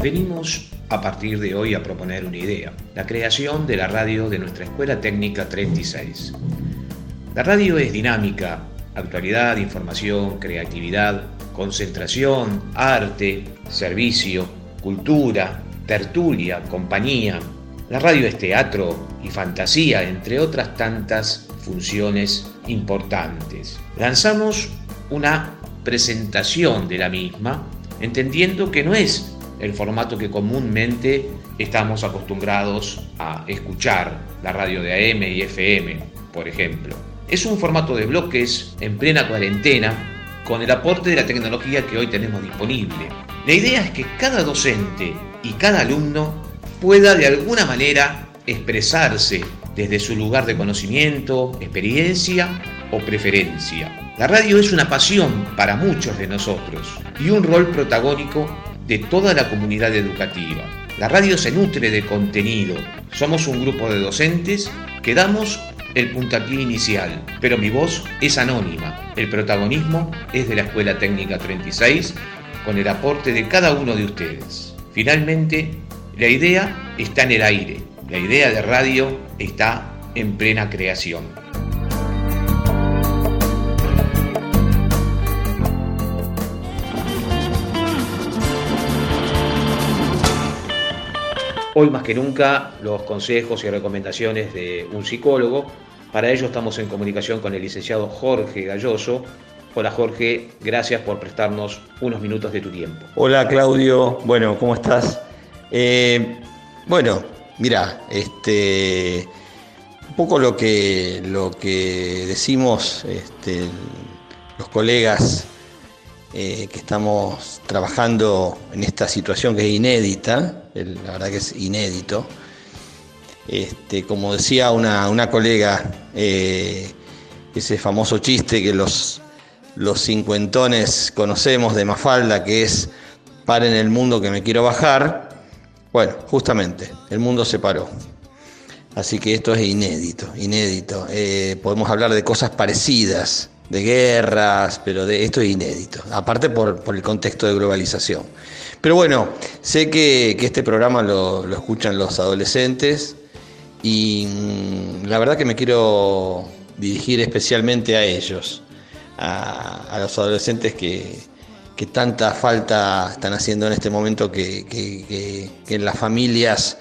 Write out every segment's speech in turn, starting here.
Venimos a partir de hoy a proponer una idea, la creación de la radio de nuestra Escuela Técnica 36. La radio es dinámica, actualidad, información, creatividad, concentración, arte, servicio, cultura, tertulia, compañía. La radio es teatro y fantasía, entre otras tantas funciones importantes. Lanzamos una presentación de la misma, entendiendo que no es el formato que comúnmente estamos acostumbrados a escuchar, la radio de AM y FM, por ejemplo. Es un formato de bloques en plena cuarentena con el aporte de la tecnología que hoy tenemos disponible. La idea es que cada docente y cada alumno pueda de alguna manera expresarse desde su lugar de conocimiento, experiencia o preferencia. La radio es una pasión para muchos de nosotros y un rol protagónico de toda la comunidad educativa. La radio se nutre de contenido. Somos un grupo de docentes que damos el puntapié inicial, pero mi voz es anónima. El protagonismo es de la Escuela Técnica 36 con el aporte de cada uno de ustedes. Finalmente, la idea está en el aire. La idea de radio está en plena creación. Hoy más que nunca los consejos y recomendaciones de un psicólogo. Para ello estamos en comunicación con el licenciado Jorge Galloso. Hola Jorge, gracias por prestarnos unos minutos de tu tiempo. Hola Claudio, bueno, ¿cómo estás? Eh, bueno, mira, este, un poco lo que, lo que decimos este, los colegas eh, que estamos trabajando en esta situación que es inédita, la verdad que es inédito. Este, como decía una, colega, eh, ese famoso chiste que los, los cincuentones conocemos de Mafalda, que es paren el mundo que me quiero bajar, bueno, justamente, el mundo se paró. Así que esto es inédito, inédito. Eh, podemos hablar de cosas parecidas, de guerras, pero de esto es inédito, aparte por, el contexto de globalización. Pero bueno, sé que, este programa lo, escuchan los adolescentes y mm, la verdad que me quiero dirigir especialmente a ellos, a, los adolescentes que, tanta falta están haciendo en este momento que, que las familias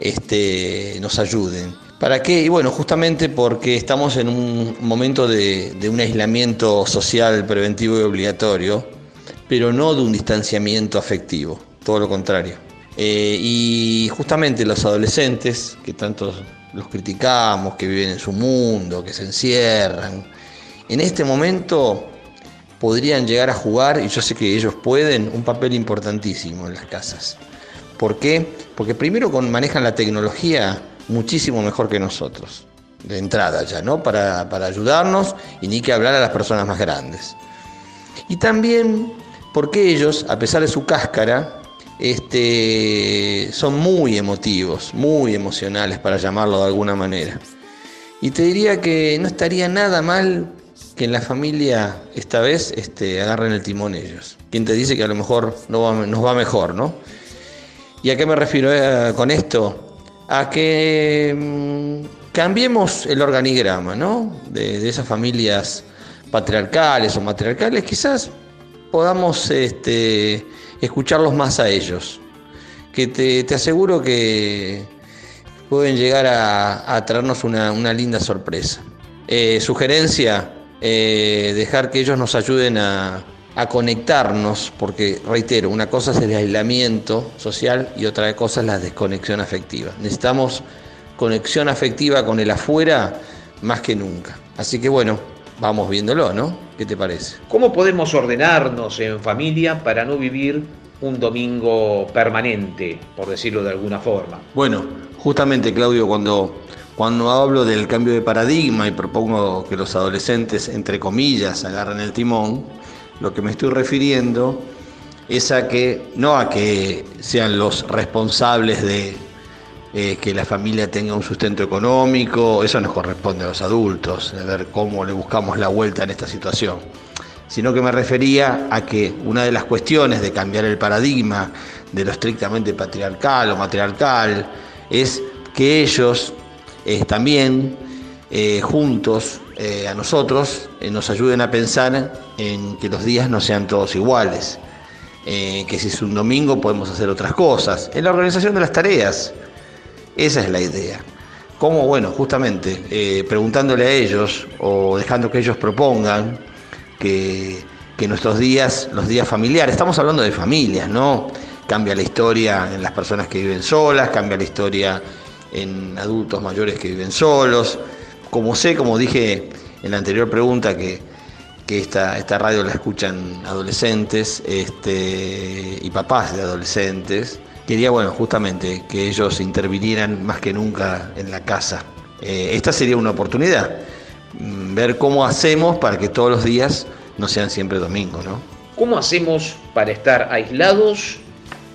este, nos ayuden. ¿Para qué? Y bueno, justamente porque estamos en un momento de, un aislamiento social preventivo y obligatorio, pero no de un distanciamiento afectivo, todo lo contrario. Eh, y justamente los adolescentes, que tanto los criticamos, que viven en su mundo, que se encierran, en este momento podrían llegar a jugar, y yo sé que ellos pueden, un papel importantísimo en las casas. ¿Por qué? Porque primero manejan la tecnología muchísimo mejor que nosotros, de entrada ya, ¿no? Para, ayudarnos y ni que hablar a las personas más grandes. Y también porque ellos, a pesar de su cáscara, este, son muy emotivos, muy emocionales, para llamarlo de alguna manera. Y te diría que no estaría nada mal que en la familia esta vez este, agarren el timón ellos. Quien te dice que a lo mejor no nos va mejor, ¿no? ¿Y a qué me refiero eh, con esto? A que mm, cambiemos el organigrama, ¿no? De, esas familias patriarcales o matriarcales, quizás podamos este, escucharlos más a ellos. Que te, aseguro que pueden llegar a, traernos una, linda sorpresa. Eh, sugerencia, eh, dejar que ellos nos ayuden a, a conectarnos, porque reitero, una cosa es el aislamiento social y otra cosa es la desconexión afectiva. Necesitamos conexión afectiva con el afuera más que nunca. Así que bueno, vamos viéndolo, ¿no? ¿Qué te parece? ¿Cómo podemos ordenarnos en familia para no vivir un domingo permanente, por decirlo de alguna forma? Bueno, justamente Claudio, cuando, cuando hablo del cambio de paradigma y propongo que los adolescentes, entre comillas, agarren el timón, lo que me estoy refiriendo es a que, no a que sean los responsables de eh, que la familia tenga un sustento económico, eso nos corresponde a los adultos, de ver cómo le buscamos la vuelta en esta situación. sino que me refería a que una de las cuestiones de cambiar el paradigma de lo estrictamente patriarcal o matriarcal es que ellos eh, también eh, juntos eh, a nosotros nos ayuden a pensar en que los días no sean todos iguales, que si es un domingo podemos hacer otras cosas, en la organización de las tareas. Esa es la idea. ¿Cómo? Bueno, justamente preguntándole a ellos o dejando que ellos propongan que, que nuestros días, los días familiares, estamos hablando de familias, ¿no? Cambia la historia en las personas que viven solas, cambia la historia en adultos mayores que viven solos. Como sé, como dije en la anterior pregunta, que, esta, radio la escuchan adolescentes este, y papás de adolescentes, quería, bueno, justamente que ellos intervinieran más que nunca en la casa. Eh, esta sería una oportunidad, mm, ver cómo hacemos para que todos los días no sean siempre domingos, ¿no? ¿Cómo hacemos para estar aislados,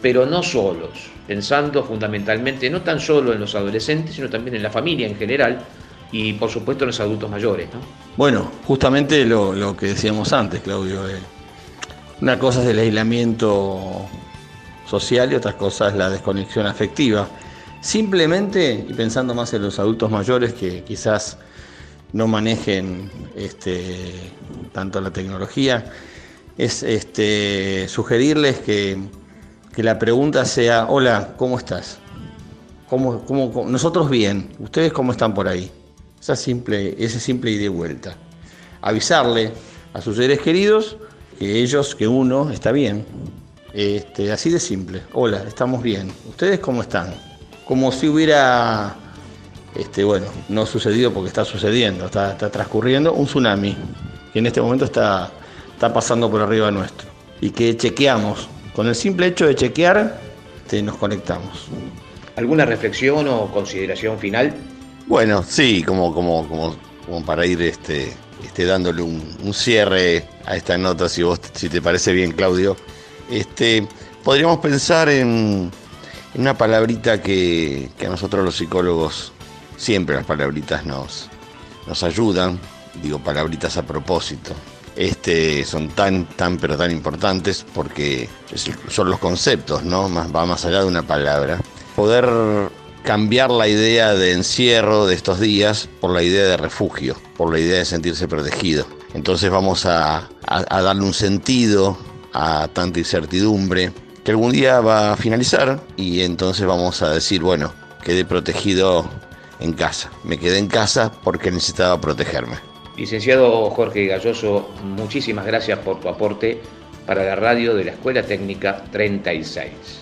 pero no solos? Pensando fundamentalmente no tan solo en los adolescentes, sino también en la familia en general y por supuesto los adultos mayores, ¿no? Bueno, justamente lo, que decíamos antes, Claudio. Eh, una cosa es el aislamiento social y otra cosa es la desconexión afectiva. Simplemente, y pensando más en los adultos mayores que quizás no manejen este, tanto la tecnología, es este, sugerirles que, la pregunta sea, hola, ¿cómo estás? ¿Cómo, cómo, nosotros bien, ¿ustedes cómo están por ahí? Esa simple, ese simple ida y vuelta. Avisarle a sus seres queridos que ellos, que uno está bien. Este, así de simple. Hola, estamos bien. ¿Ustedes cómo están? Como si hubiera este, bueno, no sucedido porque está sucediendo, está, transcurriendo un tsunami que en este momento está, está pasando por arriba nuestro y que chequeamos. Con el simple hecho de chequear, nos conectamos. ¿Alguna reflexión o consideración final? Bueno, sí, como, como, como, como para ir este, este, dándole un, cierre a esta nota, si vos si te parece bien, Claudio. Este, podríamos pensar en, una palabrita que, que a nosotros los psicólogos Siempre las palabritas nos, nos ayudan, digo palabritas a propósito. Este, son tan, tan, pero tan importantes porque son los conceptos, ¿no? Más, va más allá de una palabra. Poder cambiar la idea de encierro de estos días por la idea de refugio, por la idea de sentirse protegido. Entonces vamos a, darle un sentido a tanta incertidumbre que algún día va a finalizar y entonces vamos a decir, bueno, quedé protegido en casa. Me quedé en casa porque necesitaba protegerme. Licenciado Jorge Galloso, muchísimas gracias por tu aporte para la radio de la Escuela Técnica 36.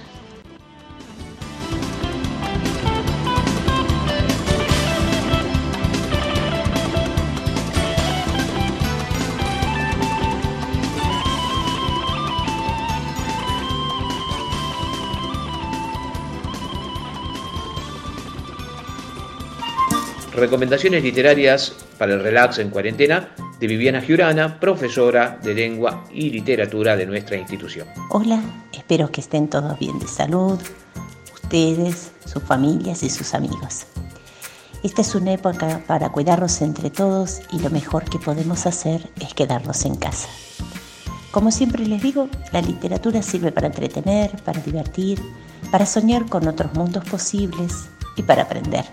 Recomendaciones literarias para el relax en cuarentena de Viviana Giurana, profesora de lengua y literatura de nuestra institución. Hola, espero que estén todos bien de salud, ustedes, sus familias y sus amigos. Esta es una época para cuidarnos entre todos y lo mejor que podemos hacer es quedarnos en casa. Como siempre les digo, la literatura sirve para entretener, para divertir, para soñar con otros mundos posibles y para aprender.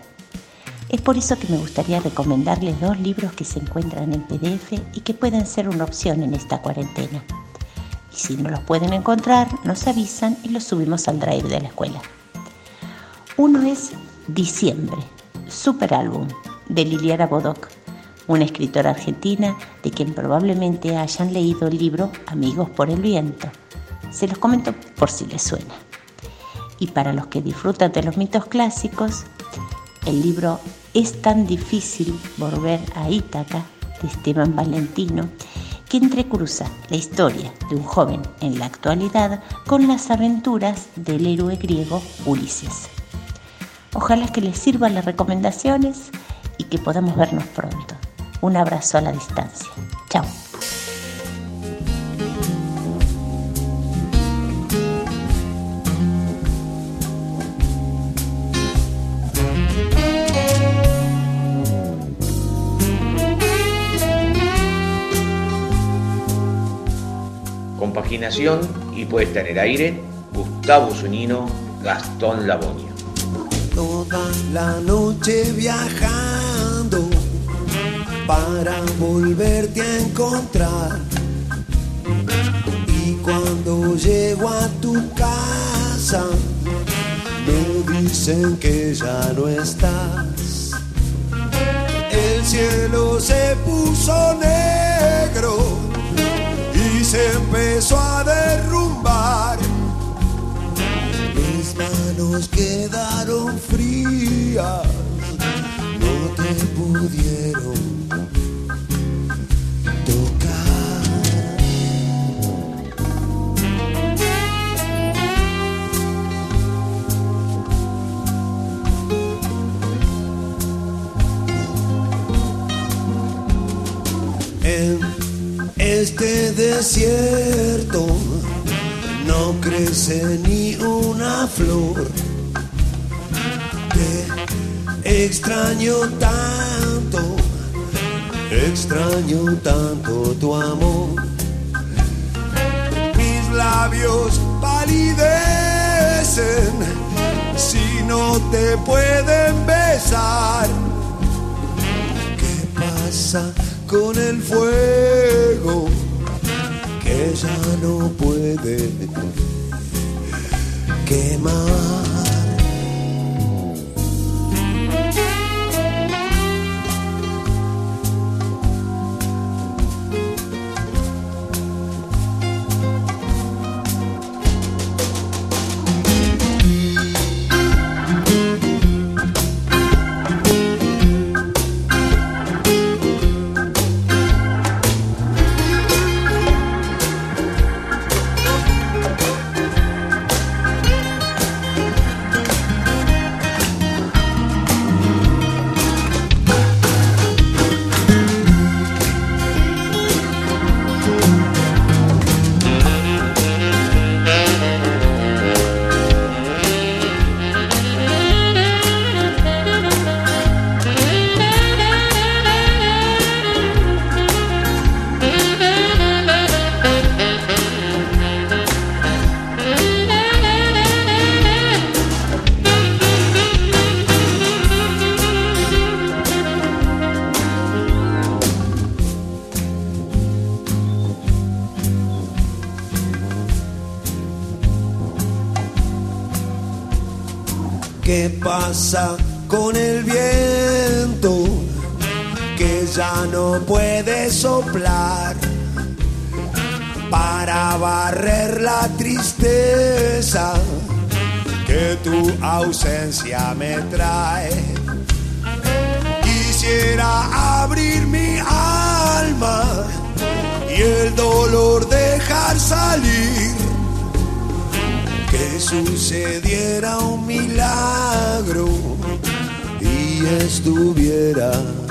Es por eso que me gustaría recomendarles dos libros que se encuentran en PDF y que pueden ser una opción en esta cuarentena. Y si no los pueden encontrar, nos avisan y los subimos al drive de la escuela. Uno es Diciembre, super álbum de Liliana Bodoc, una escritora argentina de quien probablemente hayan leído el libro Amigos por el Viento. Se los comento por si les suena. Y para los que disfrutan de los mitos clásicos, el libro Es tan difícil volver a Ítaca de Esteban Valentino, que entrecruza la historia de un joven en la actualidad con las aventuras del héroe griego Ulises. Ojalá que les sirvan las recomendaciones y que podamos vernos pronto. Un abrazo a la distancia. Chao. Compaginación y puesta en el aire, Gustavo Zunino, Gastón Labonia. Toda la noche viajando para volverte a encontrar. Y cuando llego a tu casa, me dicen que ya no estás. El cielo se puso negro se empezó a derrumbar. Mis manos quedaron frías, no te pudieron tocar. Este desierto no crece ni una flor. Te extraño tanto, extraño tanto tu amor. Mis labios palidecen si no te pueden besar. ¿Qué pasa con el fuego? que ya no puede quemar. Pasa con el viento que ya no puede soplar para barrer la tristeza que tu ausencia me trae? Quisiera abrir mi alma y el dolor dejar salir sucediera un milagro y estuvieras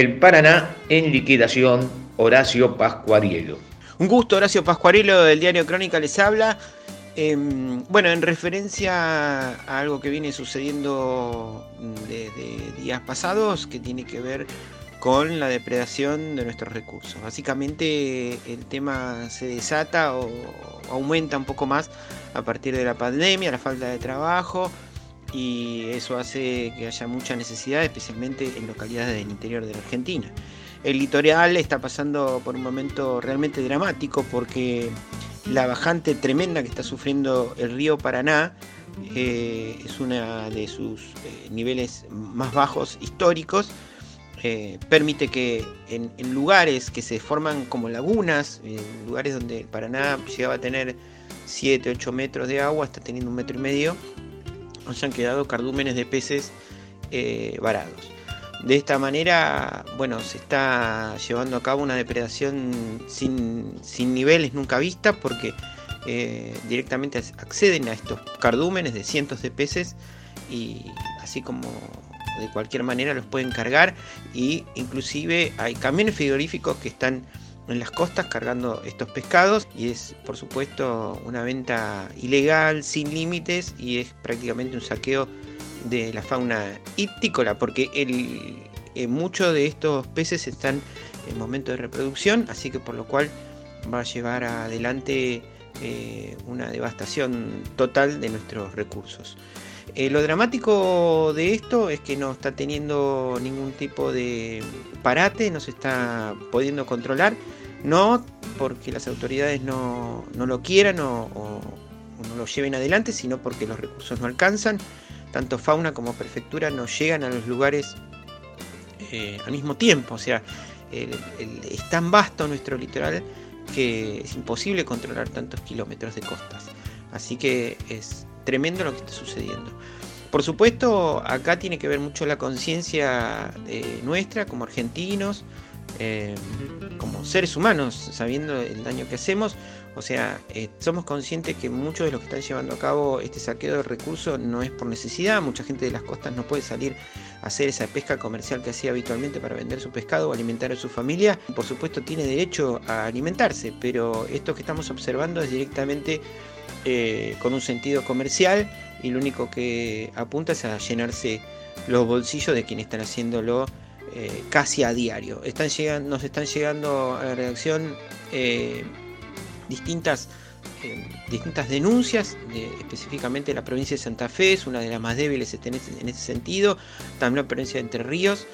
El Paraná en liquidación, Horacio Pascuarielo. Un gusto, Horacio Pascuarelo del diario Crónica les habla. Eh, bueno, en referencia a algo que viene sucediendo desde días pasados, que tiene que ver con la depredación de nuestros recursos. Básicamente el tema se desata o aumenta un poco más a partir de la pandemia, la falta de trabajo, y eso hace que haya mucha necesidad, especialmente en localidades del interior de la Argentina. El litoral está pasando por un momento realmente dramático porque la bajante tremenda que está sufriendo el río Paraná eh, es uno de sus eh, niveles más bajos históricos. Eh, permite que en, en, lugares que se forman como lagunas, en lugares donde el Paraná llegaba a tener 7, 8 metros de agua, está teniendo un metro y medio, hayan quedado cardúmenes de peces eh, varados. De esta manera, bueno, se está llevando a cabo una depredación sin, sin niveles nunca vistas porque eh, directamente acceden a estos cardúmenes de cientos de peces y así como de cualquier manera los pueden cargar y inclusive hay camiones frigoríficos que están en las costas cargando estos pescados y es por supuesto una venta ilegal sin límites y es prácticamente un saqueo de la fauna ictícola porque el, eh, muchos de estos peces están en momento de reproducción así que por lo cual va a llevar adelante eh, una devastación total de nuestros recursos. Eh, lo dramático de esto es que no está teniendo ningún tipo de parate, no se está pudiendo controlar, no porque las autoridades no, lo quieran o, no lo lleven adelante, sino porque los recursos no alcanzan. Tanto fauna como prefectura no llegan a los lugares eh, al mismo tiempo, o sea, es tan vasto nuestro litoral que es imposible controlar tantos kilómetros de costas. Así que es tremendo lo que está sucediendo. Por supuesto, acá tiene que ver mucho la conciencia eh, nuestra como argentinos, eh, como seres humanos, sabiendo el daño que hacemos. O sea, eh, somos conscientes que muchos de los que están llevando a cabo este saqueo de recursos no es por necesidad. Mucha gente de las costas no puede salir a hacer esa pesca comercial que hacía habitualmente para vender su pescado o alimentar a su familia. Por supuesto, tiene derecho a alimentarse, pero esto que estamos observando es directamente eh, con un sentido comercial y lo único que apunta es a llenarse los bolsillos de quienes están haciéndolo eh, casi a diario. Están llegando, nos están llegando a la redacción eh, distintas, eh, distintas denuncias, específicamente la provincia de Santa Fe es una de las más débiles en ese sentido, también la provincia de Entre Ríos,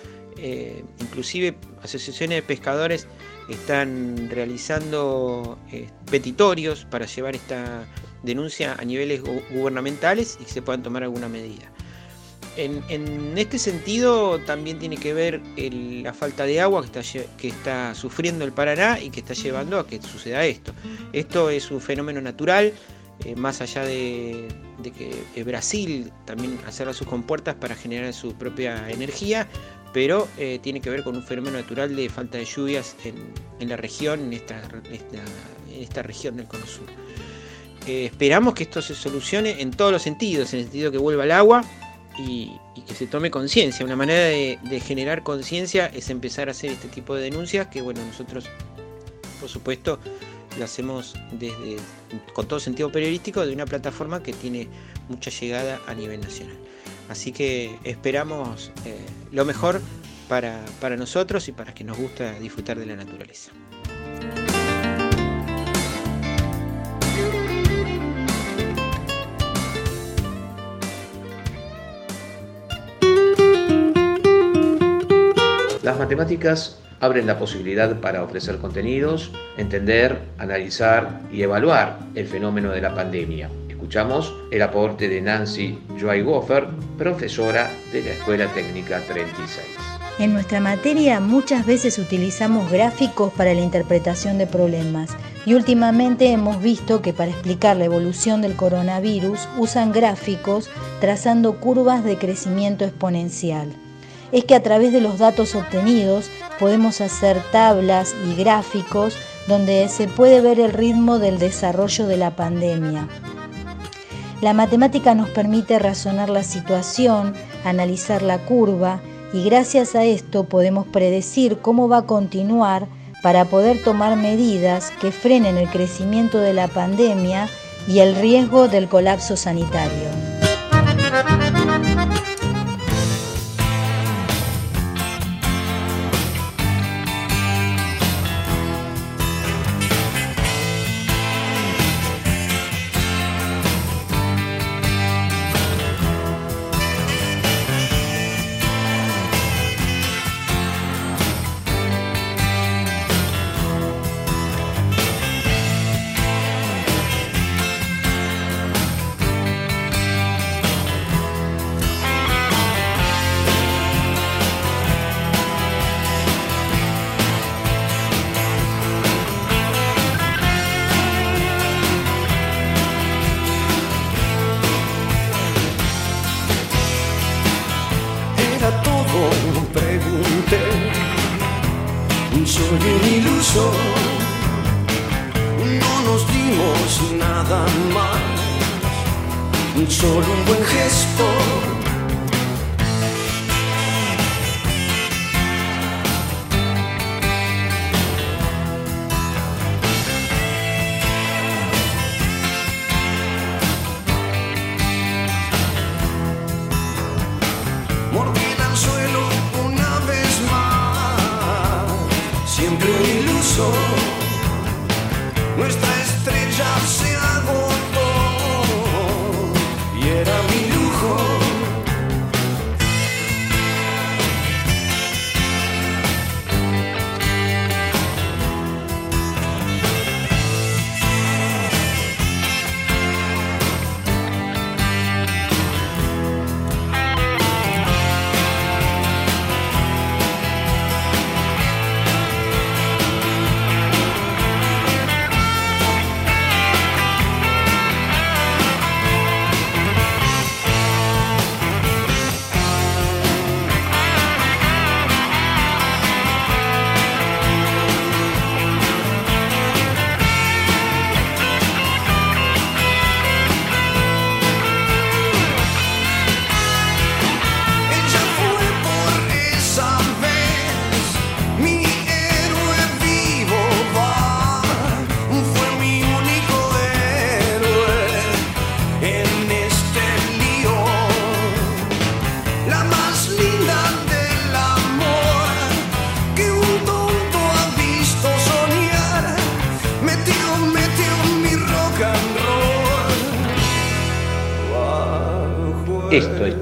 inclusive asociaciones de pescadores están realizando petitorios para llevar esta denuncia a niveles gubernamentales y que se puedan tomar alguna medida. En, este sentido también tiene que ver la falta de agua que está, sufriendo el Paraná y que está llevando a que suceda esto. Esto es un fenómeno natural, eh, más allá de, que Brasil también cerra sus compuertas para generar su propia energía, pero eh, tiene que ver con un fenómeno natural de falta de lluvias en, la región, en esta, en esta región del Cono Sur. Esperamos que esto se solucione en todos los sentidos, en el sentido que vuelva el agua, y, que se tome conciencia. Una manera de, generar conciencia es empezar a hacer este tipo de denuncias que, bueno, nosotros, por supuesto, lo hacemos desde, con todo sentido periodístico de una plataforma que tiene mucha llegada a nivel nacional. Así que esperamos eh, lo mejor para, para nosotros y para que nos gusta disfrutar de la naturaleza. Matemáticas abren la posibilidad para ofrecer contenidos, entender, analizar y evaluar el fenómeno de la pandemia. Escuchamos el aporte de Nancy Joy Goffer, profesora de la Escuela Técnica 36. En nuestra materia muchas veces utilizamos gráficos para la interpretación de problemas y últimamente hemos visto que para explicar la evolución del coronavirus usan gráficos trazando curvas de crecimiento exponencial es que a través de los datos obtenidos podemos hacer tablas y gráficos donde se puede ver el ritmo del desarrollo de la pandemia. La matemática nos permite razonar la situación, analizar la curva y gracias a esto podemos predecir cómo va a continuar para poder tomar medidas que frenen el crecimiento de la pandemia y el riesgo del colapso sanitario. soy un iluso, no nos dimos nada más, solo un buen gesto.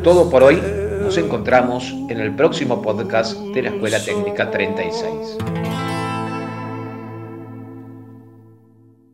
todo por hoy. Nos encontramos en el próximo podcast de la Escuela Técnica 36.